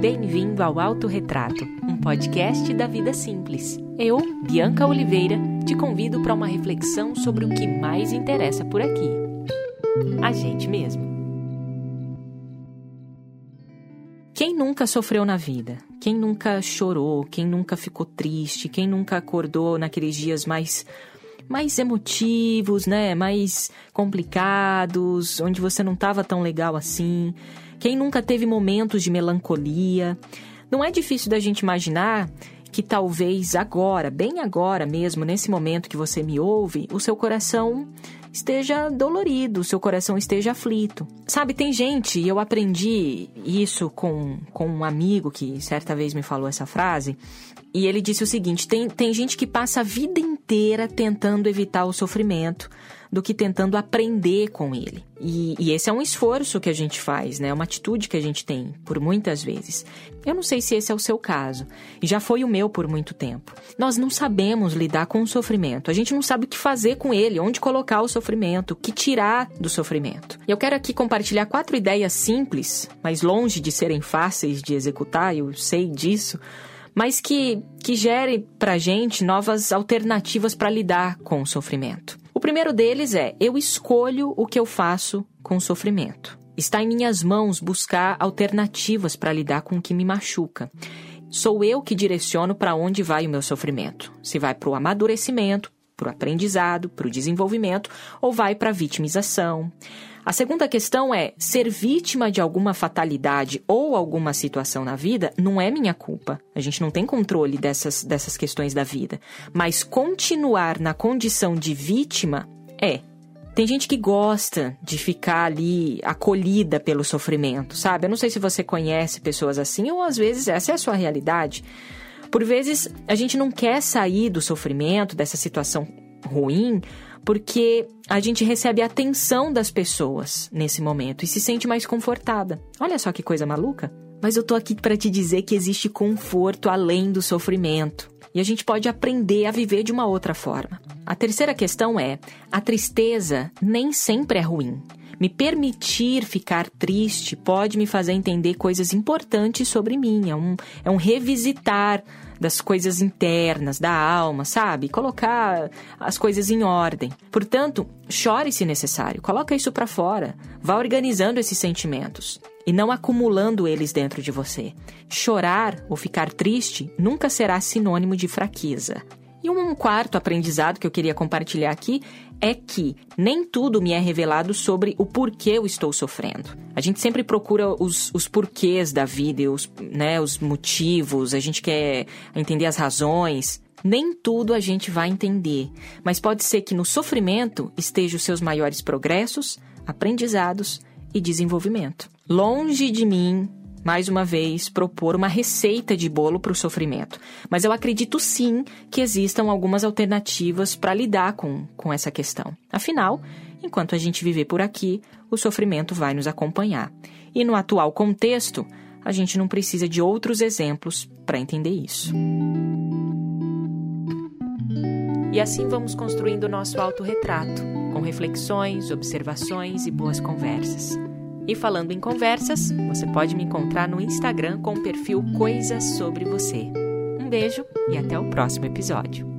Bem-vindo ao Autorretrato, um podcast da vida simples. Eu, Bianca Oliveira, te convido para uma reflexão sobre o que mais interessa por aqui. A gente mesmo. Quem nunca sofreu na vida? Quem nunca chorou? Quem nunca ficou triste? Quem nunca acordou naqueles dias mais mais emotivos, né? Mais complicados, onde você não estava tão legal assim? Quem nunca teve momentos de melancolia? Não é difícil da gente imaginar que talvez agora, bem agora mesmo, nesse momento que você me ouve, o seu coração esteja dolorido, o seu coração esteja aflito. Sabe, tem gente, e eu aprendi isso com, com um amigo que certa vez me falou essa frase, e ele disse o seguinte: tem, tem gente que passa a vida inteira tentando evitar o sofrimento do que tentando aprender com ele. E, e, esse é um esforço que a gente faz, né? É uma atitude que a gente tem por muitas vezes. Eu não sei se esse é o seu caso, e já foi o meu por muito tempo. Nós não sabemos lidar com o sofrimento. A gente não sabe o que fazer com ele, onde colocar o sofrimento, o que tirar do sofrimento. E eu quero aqui compartilhar quatro ideias simples, mas longe de serem fáceis de executar, eu sei disso mas que, que gere para gente novas alternativas para lidar com o sofrimento. O primeiro deles é: eu escolho o que eu faço com o sofrimento. Está em minhas mãos buscar alternativas para lidar com o que me machuca. Sou eu que direciono para onde vai o meu sofrimento. Se vai para o amadurecimento, para o aprendizado, para o desenvolvimento ou vai para a vitimização. A segunda questão é: ser vítima de alguma fatalidade ou alguma situação na vida não é minha culpa. A gente não tem controle dessas, dessas questões da vida. Mas continuar na condição de vítima é. Tem gente que gosta de ficar ali acolhida pelo sofrimento, sabe? Eu não sei se você conhece pessoas assim ou às vezes essa é a sua realidade. Por vezes a gente não quer sair do sofrimento, dessa situação ruim, porque a gente recebe a atenção das pessoas nesse momento e se sente mais confortada. Olha só que coisa maluca. Mas eu tô aqui para te dizer que existe conforto além do sofrimento. E a gente pode aprender a viver de uma outra forma. A terceira questão é: a tristeza nem sempre é ruim. Me permitir ficar triste pode me fazer entender coisas importantes sobre mim. É um, é um revisitar das coisas internas, da alma, sabe? Colocar as coisas em ordem. Portanto, chore se necessário, coloca isso para fora. Vá organizando esses sentimentos e não acumulando eles dentro de você. Chorar ou ficar triste nunca será sinônimo de fraqueza. E um quarto aprendizado que eu queria compartilhar aqui é que nem tudo me é revelado sobre o porquê eu estou sofrendo. A gente sempre procura os, os porquês da vida, os, né, os motivos, a gente quer entender as razões. Nem tudo a gente vai entender, mas pode ser que no sofrimento estejam os seus maiores progressos, aprendizados e desenvolvimento. Longe de mim mais uma vez, propor uma receita de bolo para o sofrimento. Mas eu acredito sim que existam algumas alternativas para lidar com, com essa questão. Afinal, enquanto a gente viver por aqui, o sofrimento vai nos acompanhar. E no atual contexto, a gente não precisa de outros exemplos para entender isso. E assim vamos construindo o nosso autorretrato, com reflexões, observações e boas conversas. E falando em conversas, você pode me encontrar no Instagram com o perfil Coisas Sobre Você. Um beijo e até o próximo episódio.